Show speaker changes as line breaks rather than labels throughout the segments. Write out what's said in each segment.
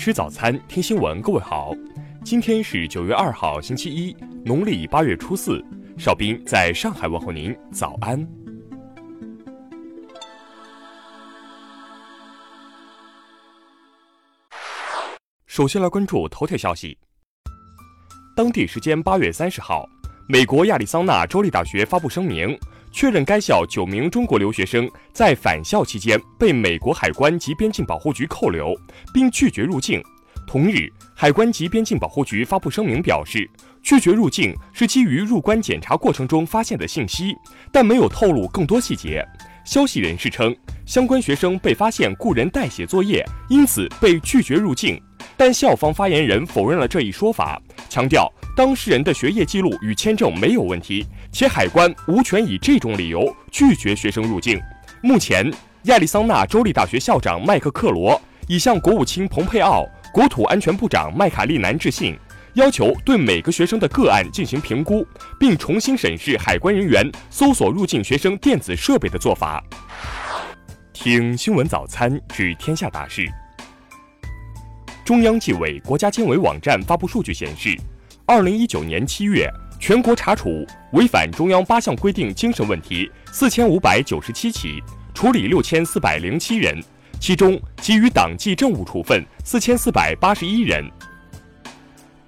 吃早餐，听新闻。各位好，今天是九月二号，星期一，农历八月初四。邵兵在上海问候您，早安。首先来关注头条消息。当地时间八月三十号，美国亚利桑那州立大学发布声明。确认该校九名中国留学生在返校期间被美国海关及边境保护局扣留，并拒绝入境。同日，海关及边境保护局发布声明表示，拒绝入境是基于入关检查过程中发现的信息，但没有透露更多细节。消息人士称，相关学生被发现雇人代写作业，因此被拒绝入境。但校方发言人否认了这一说法，强调当事人的学业记录与签证没有问题。且海关无权以这种理由拒绝学生入境。目前，亚利桑那州立大学校长麦克克罗已向国务卿蓬佩奥、国土安全部长麦卡利南致信，要求对每个学生的个案进行评估，并重新审视海关人员搜索入境学生电子设备的做法。听新闻早餐知天下大事。中央纪委国家监委网站发布数据显示，二零一九年七月。全国查处违反中央八项规定精神问题四千五百九十七起，处理六千四百零七人，其中给予党纪政务处分四千四百八十一人。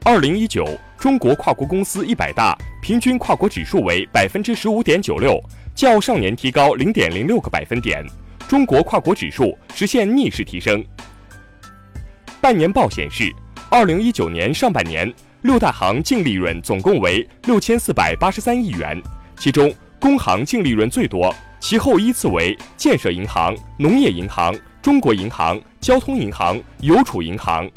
二零一九中国跨国公司一百大平均跨国指数为百分之十五点九六，较上年提高零点零六个百分点，中国跨国指数实现逆势提升。半年报显示，二零一九年上半年。六大行净利润总共为六千四百八十三亿元，其中工行净利润最多，其后依次为建设银行、农业银行、中国银行、交通银行、邮储银行。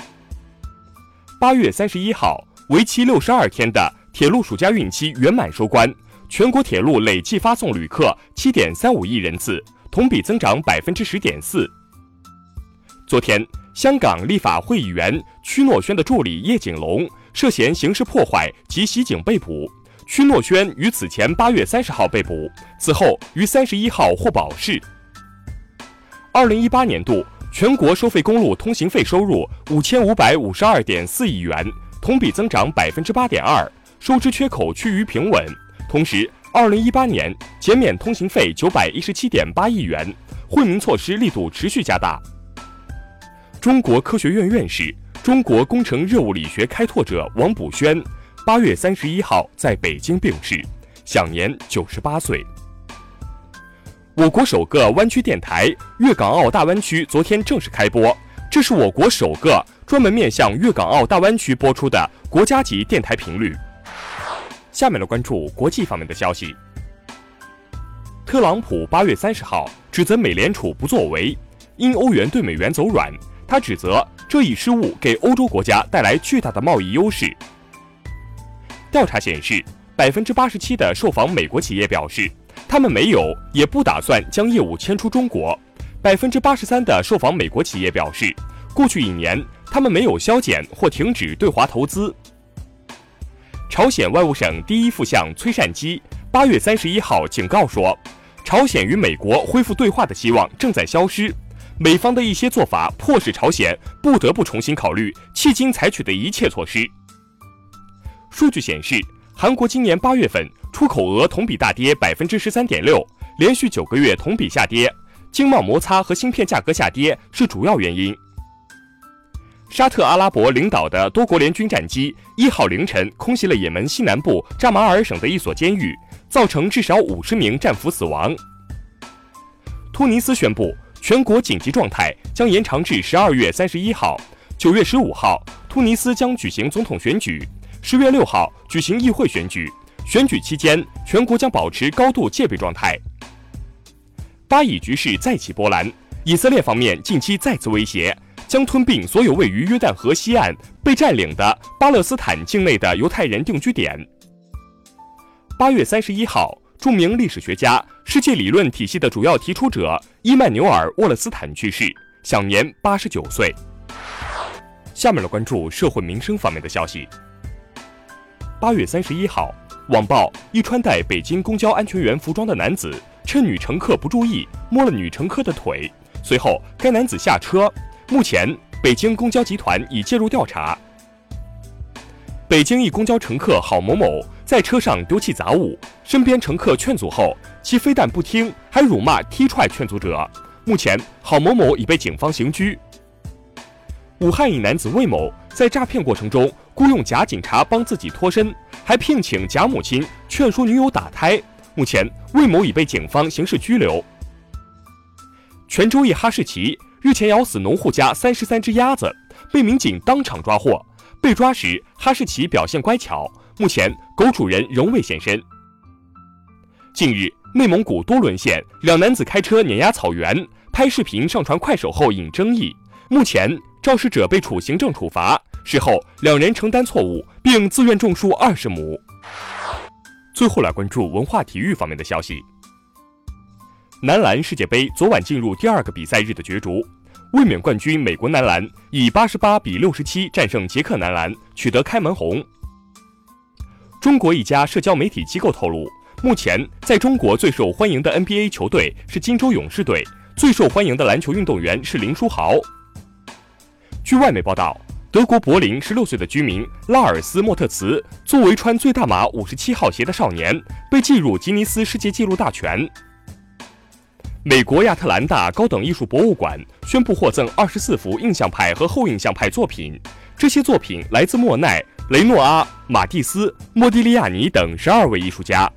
八月三十一号，为期六十二天的铁路暑假运期圆满收官，全国铁路累计发送旅客七点三五亿人次，同比增长百分之十点四。昨天，香港立法会议员屈诺轩的助理叶景龙。涉嫌刑事破坏及袭警被捕，屈诺轩于此前八月三十号被捕，此后于三十一号获保释。二零一八年度全国收费公路通行费收入五千五百五十二点四亿元，同比增长百分之八点二，收支缺口趋于平稳。同时，二零一八年减免通行费九百一十七点八亿元，惠民措施力度持续加大。中国科学院院士。中国工程热物理学开拓者王卜轩，八月三十一号在北京病逝，享年九十八岁。我国首个湾区电台粤港澳大湾区昨天正式开播，这是我国首个专门面向粤港澳大湾区播出的国家级电台频率。下面来关注国际方面的消息。特朗普八月三十号指责美联储不作为，因欧元对美元走软，他指责。这一失误给欧洲国家带来巨大的贸易优势。调查显示，百分之八十七的受访美国企业表示，他们没有也不打算将业务迁出中国。百分之八十三的受访美国企业表示，过去一年他们没有削减或停止对华投资。朝鲜外务省第一副相崔善基八月三十一号警告说，朝鲜与美国恢复对话的希望正在消失。美方的一些做法迫使朝鲜不得不重新考虑迄今采取的一切措施。数据显示，韩国今年八月份出口额同比大跌百分之十三点六，连续九个月同比下跌，经贸摩擦和芯片价格下跌是主要原因。沙特阿拉伯领导的多国联军战机一号凌晨空袭了也门西南部扎马尔省的一所监狱，造成至少五十名战俘死亡。突尼斯宣布。全国紧急状态将延长至十二月三十一号。九月十五号，突尼斯将举行总统选举；十月六号举行议会选举。选举期间，全国将保持高度戒备状态。巴以局势再起波澜，以色列方面近期再次威胁将吞并所有位于约旦河西岸被占领的巴勒斯坦境内的犹太人定居点。八月三十一号。著名历史学家、世界理论体系的主要提出者伊曼纽尔·沃勒斯坦去世，享年八十九岁。下面来关注社会民生方面的消息。八月三十一号，网曝一穿戴北京公交安全员服装的男子，趁女乘客不注意摸了女乘客的腿，随后该男子下车。目前，北京公交集团已介入调查。北京一公交乘客郝某某在车上丢弃杂物，身边乘客劝阻后，其非但不听，还辱骂踢踹劝阻者。目前，郝某某已被警方刑拘。武汉一男子魏某在诈骗过程中雇佣假警察帮自己脱身，还聘请假母亲劝说女友打胎。目前，魏某已被警方刑事拘留。泉州一哈士奇日前咬死农户家三十三只鸭子，被民警当场抓获。被抓时，哈士奇表现乖巧。目前，狗主人仍未现身。近日，内蒙古多伦县两男子开车碾压草原，拍视频上传快手后引争议。目前，肇事者被处行政处罚。事后，两人承担错误，并自愿种树二十亩。最后来关注文化体育方面的消息。男篮世界杯昨晚进入第二个比赛日的角逐。卫冕冠军美国男篮以八十八比六十七战胜捷克男篮，取得开门红。中国一家社交媒体机构透露，目前在中国最受欢迎的 NBA 球队是金州勇士队，最受欢迎的篮球运动员是林书豪。据外媒报道，德国柏林十六岁的居民拉尔斯莫特茨作为穿最大码五十七号鞋的少年，被记入吉尼斯世界纪录大全。美国亚特兰大高等艺术博物馆宣布获赠二十四幅印象派和后印象派作品，这些作品来自莫奈、雷诺阿、马蒂斯、莫迪利亚尼等十二位艺术家。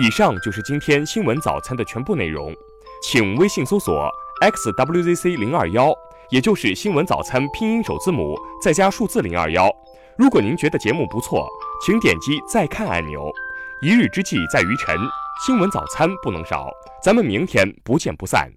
以上就是今天新闻早餐的全部内容，请微信搜索 xwzc 零二幺，也就是新闻早餐拼音首字母再加数字零二幺。如果您觉得节目不错，请点击再看按钮。一日之计在于晨。新闻早餐不能少，咱们明天不见不散。